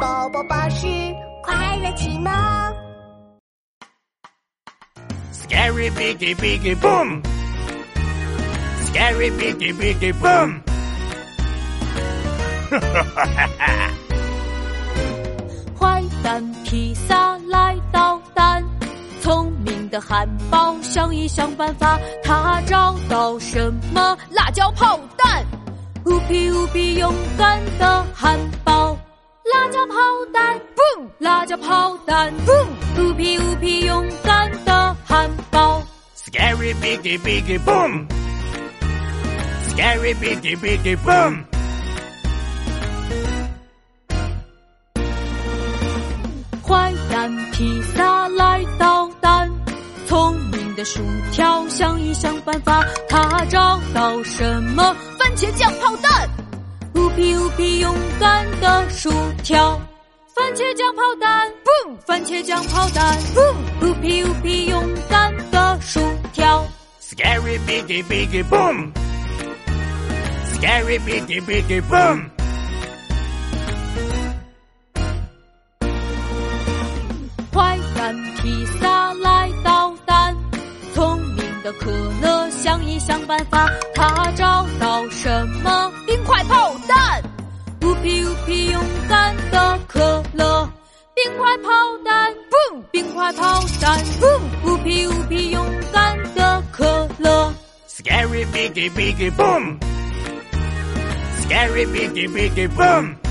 宝宝巴士快乐启蒙。Scary biggy biggy boom. Scary biggy biggy boom. 哈哈哈哈哈！坏蛋披萨来捣蛋，聪明的汉堡想一想办法，他找到什么？辣椒炮弹！乌皮乌皮勇敢的炮弹乌皮乌皮勇敢的汉堡，Scary biggy biggy boom。Scary biggy biggy boom。坏蛋披萨来捣蛋，聪明的薯条想一想办法，他找到什么？番茄酱炮弹，乌皮乌皮勇敢，酱炮弹！番茄酱炮弹！乌皮乌皮勇敢的薯条，Scary biggie biggie boom，Scary biggie biggie boom。坏蛋披萨来捣蛋，聪明的可乐想一想办法，他找到什么？冰块炮弹，乌皮乌皮勇敢块炮弹，boom！冰块炮弹，boom！乌皮乌皮勇敢的可乐，Scary biggy biggy boom，Scary biggy biggy boom。